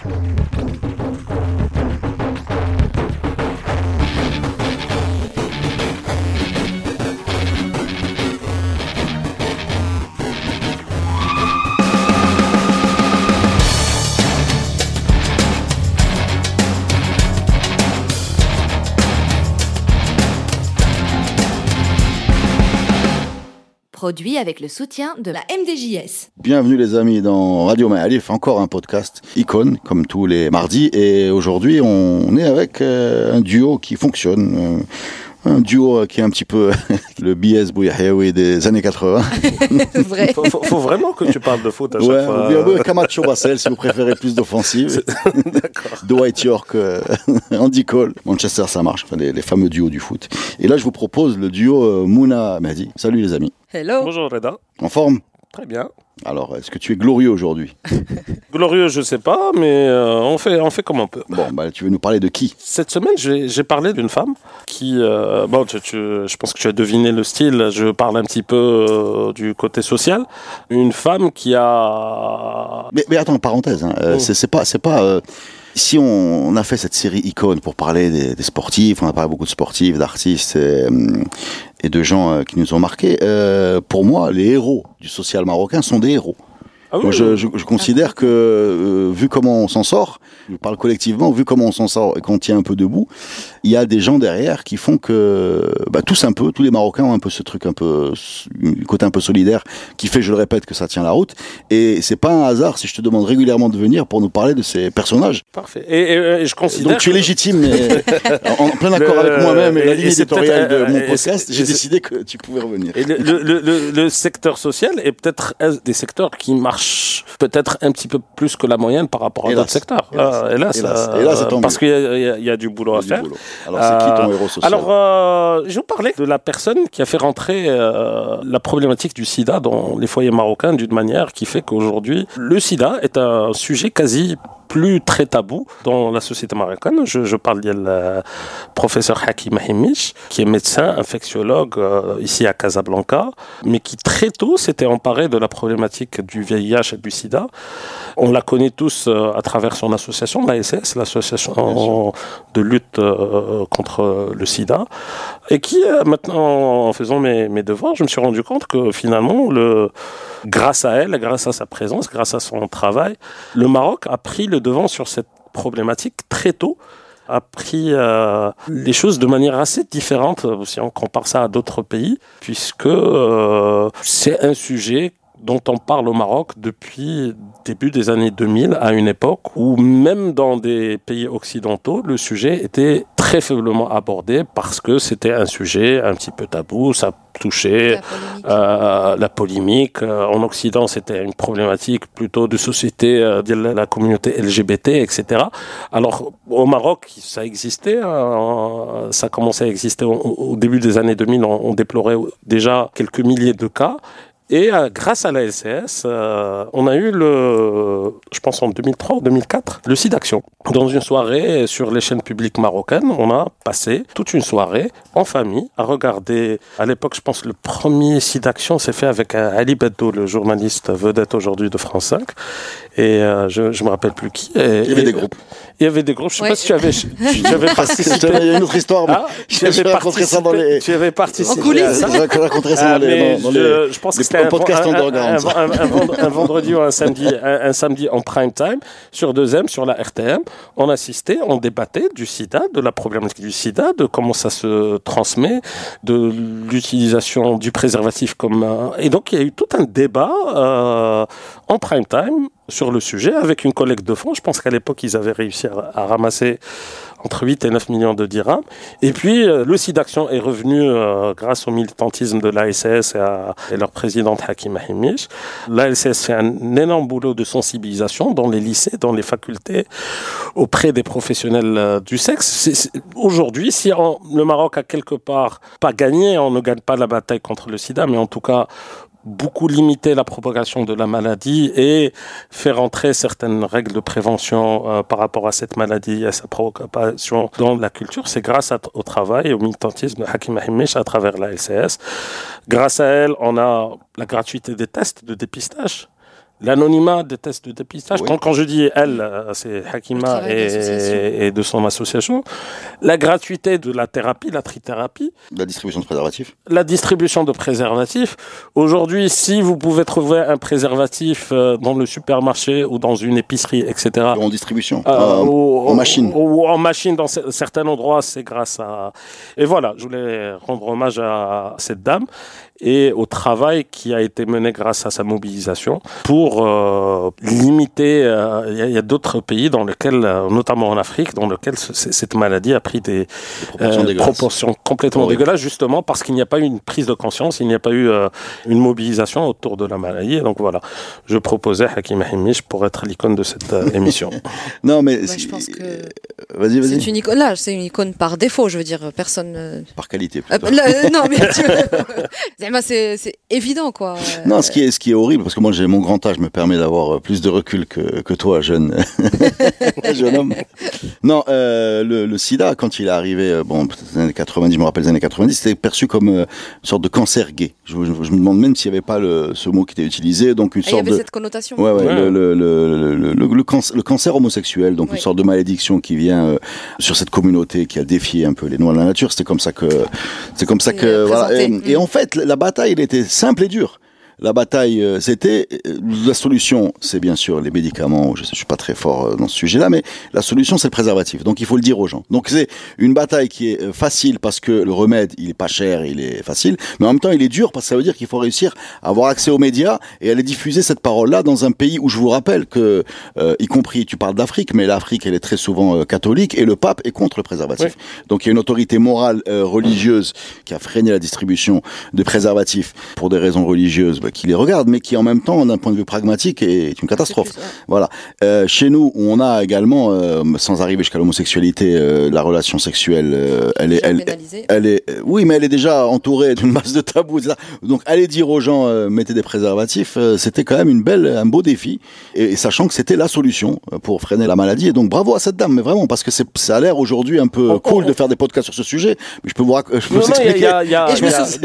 Thank you. Avec le soutien de la MDJS. Bienvenue les amis dans Radio Maalif, encore un podcast icône comme tous les mardis. Et aujourd'hui on est avec euh, un duo qui fonctionne. Euh, un duo qui est un petit peu le BS Bouyahiaoui des années 80. Vrai. Faut, faut- faut vraiment que tu parles de foot à chaque Ouais, fois. ou bien, Camacho Bassel si vous préférez plus d'offensive. D'accord. Dwight York, euh, Andy Cole, Manchester ça marche, enfin, les, les fameux duos du foot. Et là je vous propose le duo euh, Mouna Mehdi. Salut les amis. Hello. Bonjour Reda. En forme? Très bien. Alors est-ce que tu es glorieux aujourd'hui Glorieux, je sais pas, mais euh, on, fait, on fait comme on peut. Bon, bah, tu veux nous parler de qui Cette semaine, j'ai parlé d'une femme qui. euh, bon, tu- tu- je pense que tu as deviné le style. Je parle un petit peu euh, du côté social. Une femme qui a. Mais, mais attends, parenthèse, hein, Oh. c'est pas, c'est pas. si on, on a fait cette série icône pour parler des, des sportifs, on a parlé beaucoup de sportifs, d'artistes et, hum, et de gens euh, qui nous ont marqués. euh, pour moi, les héros du social marocain sont des héros. Ah oui, Moi, je, je- je considère que, euh, vu comment on s'en sort, je parle collectivement, vu comment on s'en sort et qu'on tient un peu debout, il y a des gens derrière qui font que, bah, tous un peu, tous les Marocains ont un peu ce truc un peu, côté un peu solidaire, qui fait, je le répète, que ça tient la route. Et c'est pas un hasard si je te demande régulièrement de venir pour nous parler de ces personnages. Parfait. Et, et- et je considère. Donc tu es légitime, mais en en plein accord Le- avec moi-même et la ligne éditoriale de mon euh, et podcast, j'ai décidé que tu pouvais revenir. Et le, le- le- secteur social est peut-être un des secteurs qui marche peut-être un petit peu plus que la moyenne par rapport à d'autres secteurs. Hélas. Ah, hélas, Hélas. euh, Hélas, tant parce qu'il y, a- y du boulot à faire. boulot. Alors c'est qui ton Euh, héros social? Alors, euh, je vous parlais de la personne qui a fait rentrer euh, la problématique du sida dans les foyers marocains d'une manière qui fait qu'aujourd'hui, le sida est un sujet quasi plus très tabou dans la société marocaine. Je, je parle du professeur Hakim Himish, qui est médecin, infectiologue euh, ici à Casablanca, mais qui très tôt s'était emparé de la problématique du VIH et du sida. On la connaît tous euh, à travers son association, l'ASS, l'association de lutte euh, contre le sida, et qui, maintenant, en faisant mes, mes devoirs, je me suis rendu compte que finalement, le, grâce à elle, grâce à sa présence, grâce à son travail, le Maroc a pris le devant sur cette problématique très tôt a pris euh, les choses de manière assez différente si on compare ça à d'autres pays, puisque euh, c'est un sujet dont on parle au Maroc depuis début des années 2000, à une époque où même dans des pays occidentaux, le sujet était très faiblement abordé parce que c'était un sujet un petit peu tabou, ça touchait euh, la polémique. Euh, en Occident, c'était une problématique plutôt de société, euh, de la la communauté LGBT, etc. Alors, au Maroc, ça existait, euh, ça commençait à exister au, au début des années 2000, on, on déplorait déjà quelques milliers de cas. Et euh, grâce à la LCS, euh, on a eu le, je pense en 2003 ou 2004, le SIDAction. Dans une soirée sur les chaînes publiques marocaines, on a passé toute une soirée en famille à regarder. À l'époque, je pense le premier SIDAction s'est fait avec euh, Ali Beddo, le journaliste vedette aujourd'hui de France 5. Et euh, je, je me rappelle plus qui. Et- Il y avait et- des groupes. Il y avait des groupes. Je sais Ouais. pas si tu avais, tu, tu avais participé. Il y a une autre histoire, mais Ah, tu avais vais raconter ça dans participé- les. Tu avais participé. En coulisses. à ça. Je vais raconter ça Ah, dans les. mais dans- dans je, les- je pense les que un, podcasts un- underground, vendredi ou un samedi, un, samedi en prime time sur 2M, sur la RTM. On assistait, on débattait du sida, de la problématique du sida, de comment ça se transmet, de l'utilisation du préservatif comme. Et donc il y a eu tout un débat euh, en prime time sur le sujet avec une collègue de fond. Je pense qu'à l'époque, ils avaient réussi à, à ramasser entre 8 et 9 millions de dirhams. Et puis, euh, le SIDAction est revenu euh, grâce au militantisme de l'ASS et, à- leur présidente Hakim Hamish. L'ASS fait un énorme boulot de sensibilisation dans les lycées, dans les facultés, auprès des professionnels euh, du sexe. Aujourd'hui, si le Maroc a quelque part pas gagné, on ne gagne pas la bataille contre le sida, mais en tout cas beaucoup limiter la propagation de la maladie et faire entrer certaines règles de prévention euh, par rapport à cette maladie et à sa propagation dans la culture, c'est grâce au travail et au militantisme de Hakim Hamish à travers la LCS. Grâce à elle, on a la gratuité des tests de dépistage. L'anonymat des tests de dépistage. Oui. Quand, quand je dis elle, euh, c'est Hakima et, et de son association. La gratuité de la thérapie, la trithérapie, La distribution de préservatifs. la distribution de préservatifs. Aujourd'hui, si vous pouvez trouver un préservatif euh, dans le supermarché ou dans une épicerie, etc. En distribution. euh, Euh, ou- en machine. Ou, en machine dans cer- certains endroits, c'est grâce à. Et voilà, je voulais rendre hommage à cette dame et au travail qui a été mené grâce à sa mobilisation pour euh, limiter. euh, Il y a, d'autres pays dans lesquels, euh, notamment en Afrique, dans lesquels cette maladie a pris des proportions euh, complètement Horrible. dégueulasses, justement parce qu'il n'y a pas eu une prise de conscience, il n'y a pas eu euh, une mobilisation autour de la maladie. Et donc voilà, je proposais Hakim Hamish pour être l'icône de cette euh, émission. Non, mais. Bah, je pense que Vas-y, c'est vas-y. une icône. Là, c'est une icône par défaut. Je veux dire, personne. Par qualité. euh, plutôt. là, non, mais tu... C'est c'est évident, quoi. Non, ce qui est, ce qui est horrible, parce que moi, j'ai mon grand âge me permet d'avoir euh, plus de recul que, que toi, jeune, jeune homme. Non, euh, le, le sida, quand il est arrivé, euh, bon, peut-être les années 90, je me rappelle les années 90, c'était perçu comme euh, une sorte de cancer gay. Je, je- je me demande même s'il n'y avait pas le, ce mot qui était utilisé, donc une Ah, Il y sorte avait de... cette connotation. Ouais, ouais, Ouais. Le, le, le, le, le- le cancer, le cancer homosexuel, donc une sorte de malédiction qui vient euh, sur cette communauté qui a défié un peu les lois de la nature. C'était comme ça que, c'est comme ça que, voilà. Et, et Mm. en fait, la bataille, elle était simple et dure. La bataille, euh, c'était euh, la solution, c'est bien sûr les médicaments. Je, je suis pas très fort euh, dans ce sujet-là, mais la solution, c'est le préservatif. Donc, il faut le dire aux gens. Donc, c'est une bataille qui est facile parce que le remède, il est pas cher, il est facile, mais en même temps, il est dur parce que ça veut dire qu'il faut réussir à avoir accès aux médias et à aller diffuser cette parole-là dans un pays où je vous rappelle que, euh, y compris, tu parles d'Afrique, mais l'Afrique, elle est très souvent euh, catholique et le pape est contre le préservatif. Donc, il y a une autorité morale euh, religieuse qui a freiné la distribution de préservatifs pour des raisons religieuses, bah, qui les regarde, mais qui en même temps, d'un point de vue pragmatique, est une catastrophe. C'est plus- ouais. Voilà. Euh, chez nous, on a également, euh, sans arriver jusqu'à l'homosexualité, euh, la relation sexuelle, euh, elle est, Déjà elle, est, oui, mais elle est déjà entourée d'une masse de tabous. etc. Donc, aller dire aux gens, euh, mettez des préservatifs, euh, c'était quand même une belle, un beau défi, et, et sachant que c'était la solution pour freiner la maladie. Et donc, bravo à cette dame, mais vraiment, parce que c'est, ça a l'air aujourd'hui un peu Oh, cool oh, de faire des podcasts sur ce sujet, mais je peux vous, je peux Non, vous non, il y a- expliquer. y a- y a- y a-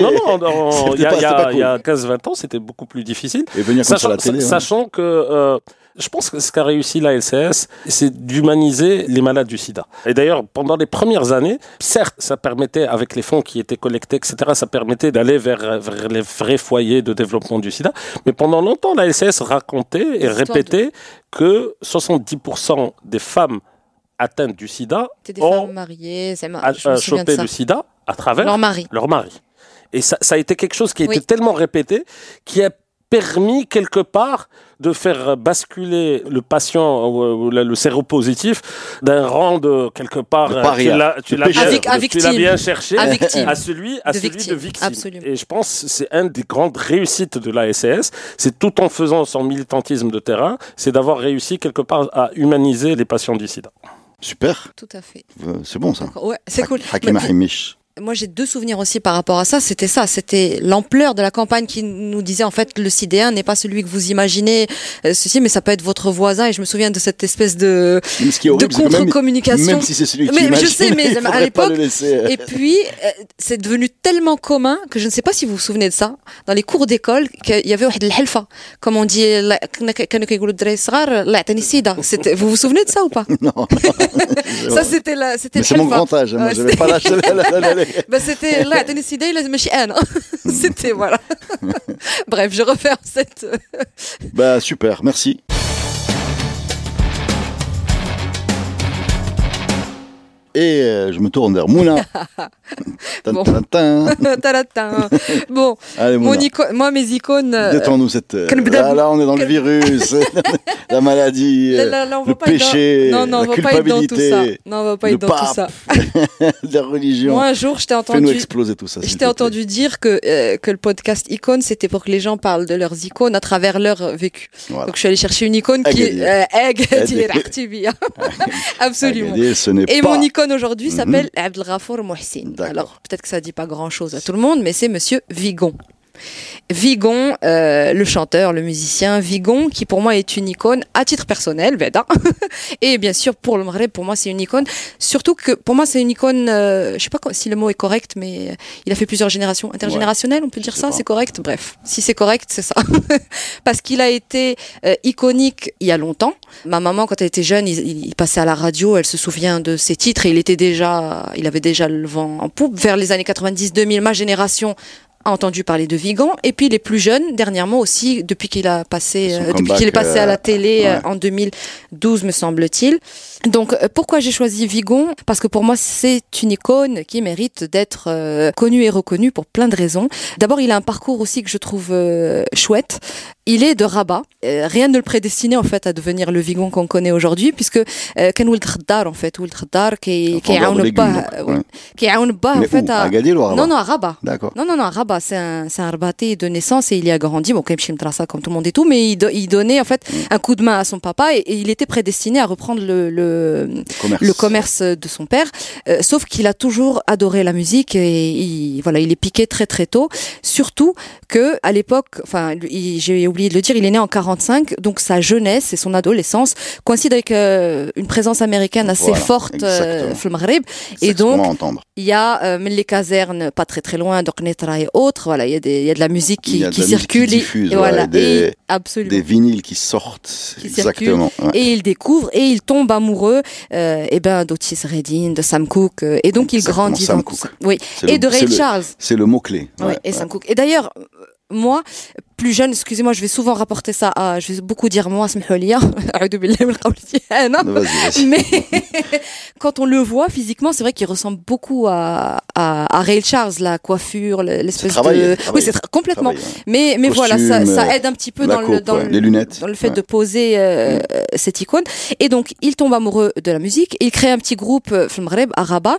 non, non, il y a- pas- il y a- c'était pas il y a cool. 15-20 ans, c'était beaucoup plus difficile. Et venir Sachant, la télé. hein. sachant que euh, je pense que ce qu'a réussi la LCS, c'est d'humaniser les malades du sida. Et d'ailleurs, pendant les premières années, certes, ça permettait, avec les fonds qui étaient collectés, etc., ça permettait d'aller vers, vers les vrais foyers de développement du sida. Mais pendant longtemps, la LCS racontait et répétait que 70% des femmes atteintes du sida C'était des ont femmes mariées. c'est de chopé le sida à travers Leur mari. leur mari. Et ça, ça a été quelque chose qui a Oui. été tellement répété qui a permis quelque part de faire basculer le patient ou, ou le, le séropositif d'un rang de quelque part tu l'as tu l'as bien, cherché À victime. à celui à De celui victime, de victime absolument. et je pense que c'est une des grandes réussites de la SES c'est tout en faisant son militantisme de terrain c'est d'avoir réussi quelque part à humaniser les patients du sida Super. Tout à fait. Euh, C'est bon, ça. Ouais, c'est cool. Hakim. Moi, j'ai deux souvenirs aussi par rapport à ça. C'était ça, c'était l'ampleur de la campagne qui nous disait en fait le sidéen n'est pas celui que vous imaginez, euh, ceci, mais ça peut être votre voisin. Et je me souviens de cette espèce de, de contre-communication. Même, même, si c'est celui mais, je sais, mais à l'époque. Euh. Et puis, euh, c'est devenu tellement commun que je ne sais pas si vous vous souvenez de ça. Dans les cours d'école, il y avait helfa, comme on dit. Vous vous souvenez de ça ou pas? Non. ça, c'était la, c'était. C'est mon grand âge. Hein. Moi, je vais pas lâcher. la- la- la- la- bah c'était لا يعطيني السيدة لازم ماشي انا. C'était voilà. Bref, je referme cette. Bah super, merci. Et euh, je me tourne vers Mouna. Bon. bon, Allez mon Mouna, ico- moi mes icônes. euh, détends-nous cette. euh, Là, là, on est dans le virus, la maladie, là, là, le être dans- péché, Non, non, on la va pas être dans tout ça. culpabilité, Non, on va pas être dans tout pape. ça. la religion. Moi, un jour, je t'ai Fais-nous entendu. exploser tout ça. Je t'ai entendu dire que, euh, que le podcast icône, c'était pour que les gens parlent de leurs icônes à travers leur vécu. Voilà. Donc, je suis allée chercher une icône qui est hein. Absolument. Et mon icône aujourd'hui Mhm. s'appelle Abdelghafour Mohsin. Alors, peut-être que ça dit pas grand chose à tout le monde, mais c'est monsieur Vigon. Vigon, euh, le chanteur, le musicien, Vigon, qui pour moi est une icône à titre personnel, Veda. et bien sûr pour le Maghreb, pour moi c'est une icône. Surtout que pour moi c'est une icône, euh, je sais pas si le mot est correct, mais euh, il a fait plusieurs générations intergénérationnelles, on peut dire ça, c'est correct? Bref, si c'est correct, c'est ça. Parce qu'il a été euh, iconique il y a longtemps. Ma maman, quand elle était jeune, il, il, passait à la radio, elle se souvient de ses titres et il était déjà, il avait déjà le vent en poupe. Vers les années 90-2000, ma génération a entendu parler de Vigan. Et puis les plus jeunes, dernièrement aussi, depuis qu'il a passé, euh, depuis qu'il est passé à la télé euh, en 2012, me semble-t-il. Donc euh, pourquoi j'ai choisi Vigon Parce que pour moi, c'est une icône qui mérite d'être connue et reconnue pour plein de raisons. D'abord, il a un parcours aussi que je trouve chouette. Il est de Rabat. rien ne le prédestinait en fait à devenir le Vigon qu'on connaît aujourd'hui, puisque Ken Wildhardar en fait, Wildhardar qui qui est pas, qui est en fait à, non non à Rabat. D'accord. Non non à Rabat. Bah, c'est un, c'est Rabaté de naissance et il y a grandi, bon, comme tout le monde et tout, mais il, donnait en fait un coup de main à son papa et, il était prédestiné à reprendre le, commerce. de son père, euh, sauf qu'il a toujours adoré la musique et il, voilà, il est piqué très très tôt, surtout que à l'époque, enfin, j'ai oublié de le dire, il est né en 45, donc sa jeunesse et son adolescence coïncident avec euh, une présence américaine assez voilà, forte euh, et donc il y a euh, les casernes pas très très loin, donc Netra et autres. Voilà, il y il y a de la musique Il qui, y a de qui la musique circule. qui et- diffuse, et voilà, voilà, des- et absolument. Des vinyles qui sortent. Qui Exactement. ouais. Et il découvre et il tombe amoureux, euh, et ben d'Otis Redding, de Sam Cooke, euh, et donc il Exactement, grandit Sam dans ça. Oui, et le- de Ray Charles. C'est le mot-clé. Oui, Ouais, et ouais. Sam Cooke. Et d'ailleurs, euh, moi, plus excusez-moi, je vais souvent rapporter ça à, je vais beaucoup dire moi, mais quand on le voit physiquement, c'est vrai qu'il ressemble beaucoup à, à, Ray Charles, la coiffure, l'espèce de, oui, c'est complètement. Mais, mais voilà, ça, aide un petit peu dans, le, dans, les lunettes. dans le fait de poser euh, cette icône. Et donc, il tombe amoureux de la musique, il crée un petit groupe, euh, à Rabat,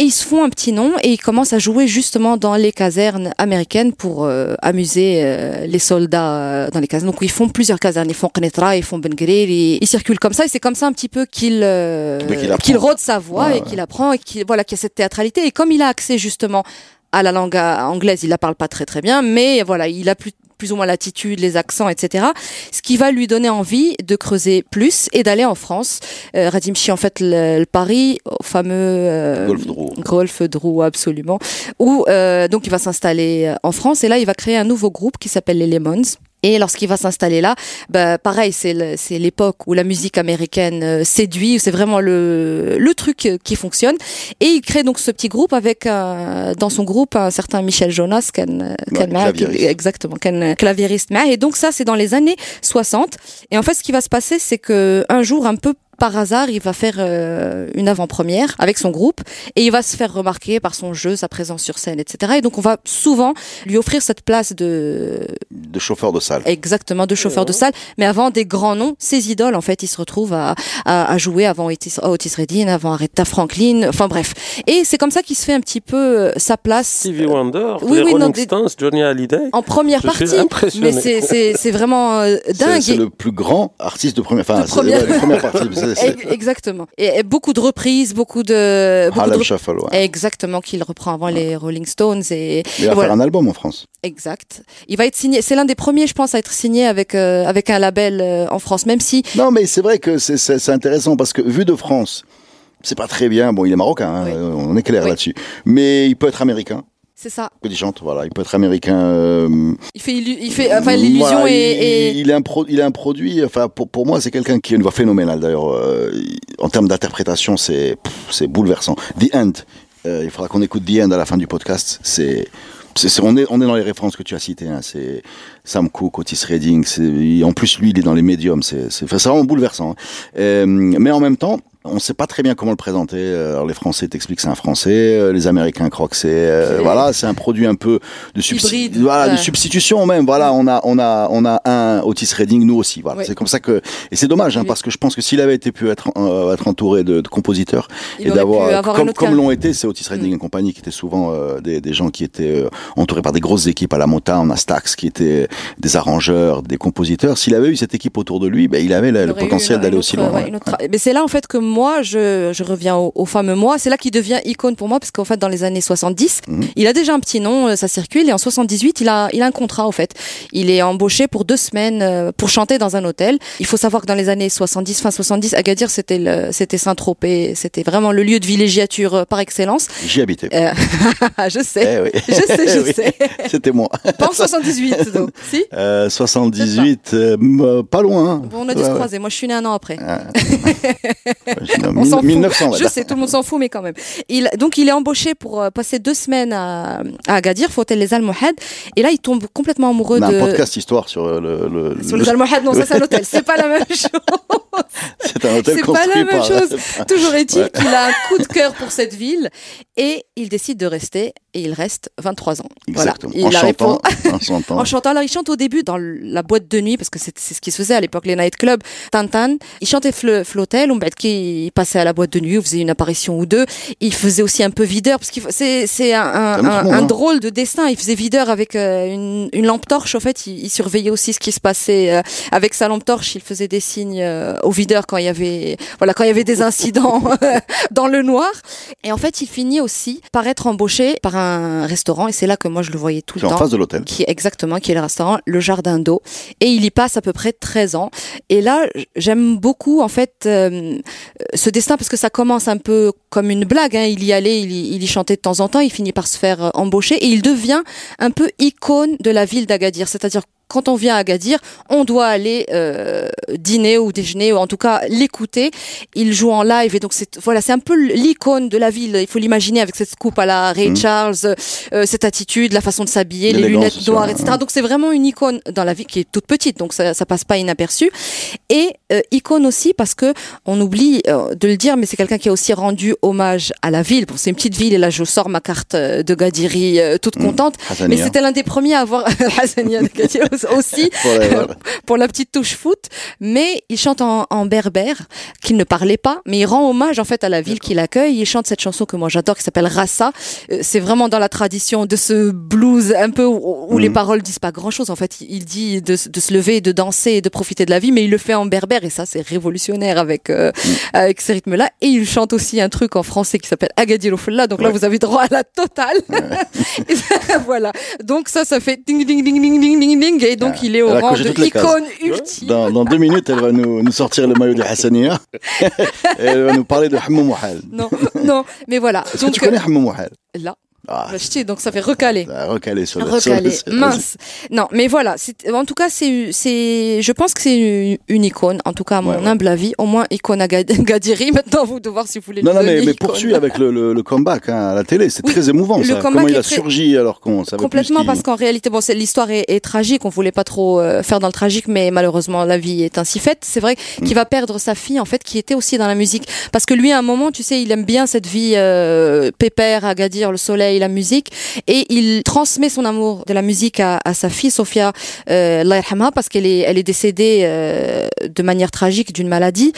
et ils se font un petit nom et ils commencent à jouer justement dans les casernes américaines pour euh, amuser euh, les les soldats euh, dans les casernes. Donc ils font plusieurs casernes, ils font Knetra, ils font Ben ils, ils circulent comme ça. Et c'est comme ça un petit peu qu'il euh, qu'il qu'il rôde sa voix Ouais, et qu'il apprend et qu'il voilà qu'il y a cette théâtralité. Et comme il a accès justement à la langue euh, anglaise, il la parle pas très très bien, mais voilà, il a plus plus ou moins l'attitude, les accents, etc. Ce qui va lui donner envie de creuser plus et d'aller en France. Euh, Radimchi, en fait, le, le Paris, au fameux euh, Golf Drou. Golf Drou, absolument. Où euh, donc il va s'installer euh, en France et là il va créer un nouveau groupe qui s'appelle les Lemons. Et lorsqu'il va s'installer là, bah pareil, c'est l'époque où la musique américaine euh, séduit, c'est vraiment le, le truc euh, qui fonctionne. Et il crée donc ce petit groupe avec un, dans son groupe un certain Michel Jonas, qui est exactement, un clavieriste. Et donc ça, c'est dans les années 60. Et en fait, ce qui va se passer, c'est que un jour, un peu par hasard, il va faire euh, une avant-première avec son groupe et il va se faire remarquer par son jeu, sa présence sur scène, etc. Et donc on va souvent lui offrir cette place de De chauffeur de salle. exactement de chauffeur de salle, mais avant des grands noms, ses idoles en fait, il se retrouve à, à, à jouer avant Otis, Otis Redding, avant Aretha Franklin, enfin bref. Et c'est comme ça qu'il se fait un petit peu euh, sa place Stevie Wonder, oui, les oui, non, Rolling des- Stones, Johnny Hallyday. en première Je partie, mais c'est c'est c'est vraiment euh, dingue. c'est le plus grand artiste de première. Enfin, De première. ouais, les premières Exactement. Et, et beaucoup de reprises, beaucoup de beaucoup de Shuffle, ouais. Exactement, qu'il reprend avant les Rolling Stones et, Il va voilà. faire un album en France. Exact. Il va être signé. C'est l'un des premiers, je pense, à être signé avec euh, avec un label euh, en France, même si Non, mais c'est vrai que c'est- intéressant parce que vu de France, c'est pas très bien. Bon, il est marocain, hein, Oui. on est clair Oui. là-dessus. Mais il peut être américain. C'est ça. Chante, voilà, il peut être américain. euh, Il fait il fait enfin l'illusion voilà, est, il, est- il est un pro, il est un produit. Enfin, pour, pour moi, c'est quelqu'un qui a une voix phénoménale. D'ailleurs, euh, en termes d'interprétation, c'est c'est bouleversant. The End. euh, il faudra qu'on écoute The End à la fin du podcast. C'est c'est- c'est- on, est, on est dans les références que tu as citées. Hein. C'est Sam Cooke, Otis Redding. En plus, lui, il est dans les médiums. C'est c'est- enfin, c'est vraiment bouleversant. hein. Euh, mais en même temps, on ne sait pas très bien comment le présenter. Euh, Alors, les Français t'expliquent que c'est un Français, euh, les Américains croient que c'est euh, voilà, c'est un produit un peu de, substi- voilà, de substitution même. Voilà, on a on a on a un Otis Redding, nous aussi. Voilà, c'est comme ça que et c'est dommage hein, parce que je pense que s'il avait été pu être euh, être entouré de, de compositeurs il et d'avoir comme comme l'ont été c'est Otis Redding et compagnie qui étaient souvent euh, des, des gens qui étaient entourés par des grosses équipes à la Motown, à Stax, qui étaient des arrangeurs, des compositeurs. S'il avait eu cette équipe autour de lui, ben, il avait le, potentiel d'aller aussi loin. Mais c'est là en fait que moi je, je reviens au, au fameux moi, c'est là qu'il devient icône pour moi, parce qu'en fait, dans les années 70, Mhm. il a déjà un petit nom, euh, ça circule, et en 78, il a, il a un contrat, en fait. Il est embauché pour deux semaines euh, pour chanter dans un hôtel. Il faut savoir que dans les années 70, fin 70, Agadir, c'était le, c'était Saint-Tropez, c'était vraiment le lieu de villégiature euh, par excellence. J'y habitais. Euh, je sais. Eh oui. Je sais, je Oui. sais. C'était moi. Pas en 78, donc. Si? Euh, 78, euh, m- pas loin. hein. Bon, on a dû Ouais, se ouais. croiser. Moi, je suis né un an après. Non, On s'en fout. 1900, ouais, Je sais, tout le monde s'en fout, mais quand même. Il, donc, il est embauché pour euh, passer deux semaines à, à Agadir, faut hôtel Les Almohades. Et là, il tombe complètement amoureux de. un podcast histoire sur euh, le. le- Sur le- les Almohades, non, ça c'est un hôtel. C'est pas la même chose. C'est un hôtel C'est pas construit la même par. chose. Toujours est-il Ouais. qu'il a un coup de cœur pour cette ville et il décide de rester et il reste 23 ans. Exactement. Voilà. Il chantant. en chantant. En chantant, alors il chante au début dans la boîte de nuit parce que c'est ce qui se faisait à l'époque les nightclubs. Tantan, il chantait fl- flottel, on il passait à la boîte de nuit, faisait une apparition ou deux. Il faisait aussi un peu videur parce que c'est un, drôle de destin. Il faisait videur avec euh, une, une lampe torche. En fait, il, il surveillait aussi ce qui se passait euh, avec sa lampe torche. Il faisait des signes euh, au videur quand il y avait voilà quand il y avait des incidents dans le noir. Et en fait, il finit aussi par être embauché par un restaurant. Et c'est là que moi je le voyais tout le en temps. face de l'hôtel. qui est exactement qui est le restaurant Le Jardin d'eau. Et il y passe à peu près 13 ans. Et là j'aime beaucoup en fait euh, ce destin parce que ça commence un peu comme une blague hein. il y allait il y, il y chantait de temps en temps. Il finit par se faire euh, embaucher. Et il devient un peu icône de la ville d'Agadir. C'est-à-dire quand on vient à Agadir, on doit aller euh, dîner ou déjeuner, ou en tout cas l'écouter. Il joue en live et donc c'est voilà, c'est un peu l'icône de la ville. Il faut l'imaginer avec cette coupe à la Ray Mhm. Charles, euh, cette attitude, la façon de s'habiller, les lunettes noires, ouais. etc. Donc c'est vraiment une icône dans la vie qui est toute petite, donc ça, ça passe pas inaperçu. Et euh, icône aussi parce que on oublie euh, de le dire, mais c'est quelqu'un qui a aussi rendu hommage à la ville. Bon, c'est une petite ville et là je sors ma carte euh, de Gadiri euh, toute Mhm. contente. Mais c'était l'un des premiers à avoir Hassania de Gadiri aussi pour la petite touche foot, mais il chante en, en berbère, qu'il ne parlait pas, mais il rend hommage en fait à la ville qui l'accueille. Il chante cette chanson que moi j'adore, qui s'appelle Rassa. Euh, C'est vraiment dans la tradition de ce blues un peu où, où les Mhm. paroles disent pas grand chose. En fait, il dit de, se- de se lever, de danser, et de profiter de la vie, mais il le fait en berbère et ça c'est révolutionnaire avec euh, avec ces rythmes-là. Et il chante aussi un truc en français qui s'appelle Agadir Ofella. Donc là Ouais. vous avez droit à la totale. Ça, voilà. Donc ça, ça fait ding ding ding ding ding ding ding et donc Ah, il est au rang de icône ultime. Dans, dans deux minutes, elle va nous, nous sortir le maillot de Hassania. Elle va nous parler de Hammou Mouhal. Non, non, mais voilà. Est-ce que tu connais Hammou Mouhal euh, là, Ah, bah, donc ça fait recaler. recalé sur le sur le- mince. Non, mais voilà. En tout cas, c'est, c'est, je pense que c'est une, icône. En tout cas, à mon Ouais, ouais. humble avis, au moins icône à Gad- Gadiri. Maintenant, vous de voir si vous voulez. Non, non, mais, mais poursuis avec le, le, le comeback hein, à la télé. C'est Oui, très émouvant, le ça. Comment il a très- surgi alors qu'on savait Complètement, plus parce qu'en réalité, bon, l'histoire est, est tragique. On voulait pas trop euh, faire dans le tragique, mais malheureusement, la vie est ainsi faite. C'est vrai Mm. qu'il va perdre sa fille, en fait, qui était aussi dans la musique, parce que lui, à un moment, tu sais, il aime bien cette vie euh, pépère, à Gadir, le soleil, la musique, et il transmet son amour de la musique à, sa fille, Sophia, euh, parce qu'elle est, elle est décédée euh, de manière tragique d'une maladie,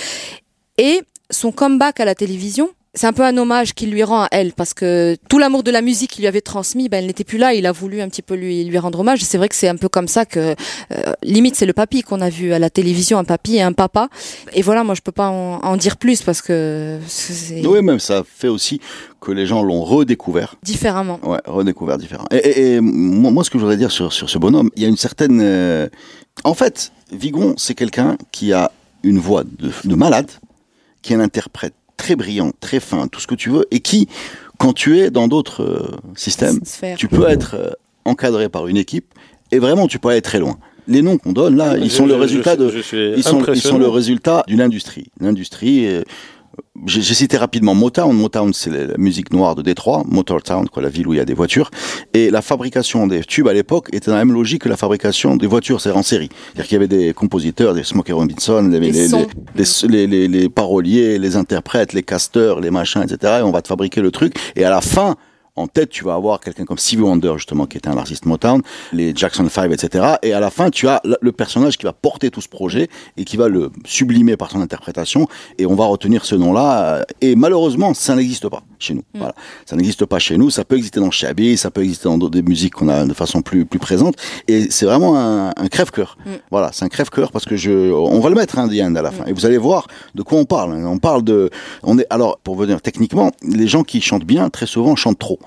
et son comeback à la télévision. C'est un peu un hommage qu'il lui rend à elle parce que tout l'amour de la musique qu'il lui avait transmis, ben elle n'était plus là. Il a voulu un petit peu lui lui rendre hommage. C'est vrai que c'est un peu comme ça que euh, limite c'est le papy qu'on a vu à la télévision, un papy et un papa. Et voilà, moi je peux pas en, en dire plus parce que c'est Oui, même ça fait aussi que les gens l'ont redécouvert. différemment. Ouais, redécouvert différent. Et, et- et moi, moi, ce que je voudrais dire sur, sur ce bonhomme, il y a une certaine. euh, En fait, Vigon, c'est quelqu'un qui a une voix de, de malade, qui est un interprète très brillant, très fin, tout ce que tu veux, et qui, quand tu es dans d'autres euh, systèmes, Sphère. tu peux être euh, encadré par une équipe, et vraiment, tu peux aller très loin. Les noms qu'on donne là, ils sont le je- résultat je- de. Ils sont, ils sont impressionné. le résultat d'une industrie. Une industrie. euh, j'ai j'ai cité rapidement Motown. Motown, c'est la, musique noire de Détroit. Motortown, quoi, la ville où il y a des voitures. Et la fabrication des tubes à l'époque était dans la même logique que la fabrication des voitures, c'est en série. C'est-à-dire qu'il y avait des compositeurs, des Smokey Robinson, les, les, les- les paroliers, les interprètes, les casteurs, les machins, etc. Et on va te fabriquer le truc. Et à la fin, En tête, tu vas avoir quelqu'un comme Stevie Wonder, justement, qui était un artiste Motown, les Jackson 5, etc. Et à la fin, tu as le personnage qui va porter tout ce projet et qui va le sublimer par son interprétation. Et on va retenir ce nom-là. Et malheureusement, ça n'existe pas chez nous. Mm. Voilà. Ça n'existe pas chez nous. Ça peut exister dans Shabby, ça peut exister dans des musiques qu'on a de façon plus, plus présente. Et c'est vraiment un, un crève-cœur. Mm. Voilà, c'est un crève-cœur parce que je, on va le mettre, hein, Diane, à la fin. Mm. Et vous allez voir de quoi on parle. On parle de, on est, alors, pour venir techniquement, les gens qui chantent bien, très souvent, chantent trop.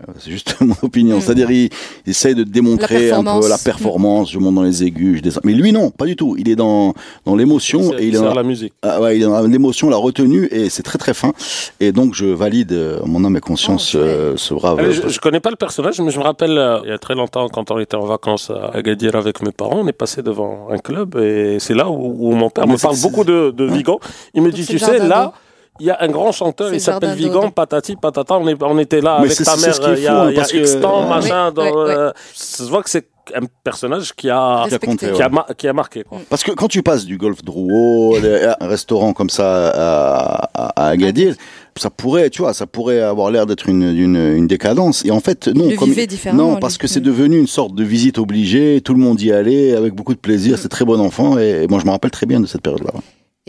Euh, c'est juste mon opinion. Mm. C'est-à-dire, il, essaye de démontrer un peu la performance. Je monte dans les aigus, je descends. Mais lui, non, pas du tout. Il est dans, dans l'émotion et il est dans la musique. Ah, ouais, il est dans l'émotion, la retenue et c'est très très fin. Et donc, je valide euh, mon âme et conscience oh, euh, ce brave. je, je, connais pas le personnage, mais je me rappelle il y a très longtemps quand on était en vacances à Agadir avec mes parents, on est passé devant un club et c'est là où, mon père me parle beaucoup de, de Vigo. Il me dit, tu sais, là il y a un grand chanteur, il s'appelle Vigan, patati, patata. On, est, on était là avec ta mère il y a, hein, il y a X temps, machin. dans, euh, ça se voit que c'est un personnage qui a, qui a, compté, qui, a qui a, marqué. Quoi. Parce que quand tu passes du golf Drouot, un restaurant comme ça à, à, Agadir, ça pourrait, tu vois, ça pourrait avoir l'air d'être une, une, une, décadence. Et en fait, non. Comme, non, parce que c'est devenu une sorte de visite obligée. Tout le monde y allait avec beaucoup de plaisir. Mm. C'est très bon enfant. Et, et moi, je me rappelle très bien de cette période-là.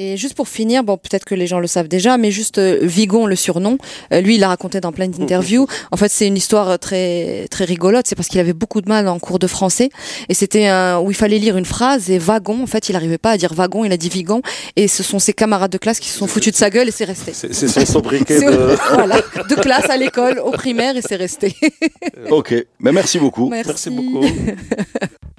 Et juste pour finir, bon, peut-être que les gens le savent déjà, mais juste euh, Vigon, le surnom, euh, lui, il l'a raconté dans plein d'interviews. En fait, c'est une histoire euh, très très rigolote. C'est parce qu'il avait beaucoup de mal en cours de français, et c'était un où il fallait lire une phrase et wagon. En fait, il n'arrivait pas à dire wagon, il a dit Vigon, et ce sont ses camarades de classe qui se sont foutus de sa gueule et c'est resté. C'est son sobriquet de... voilà, de classe à l'école, au primaire, et c'est resté. ok, mais merci beaucoup. Merci, merci beaucoup.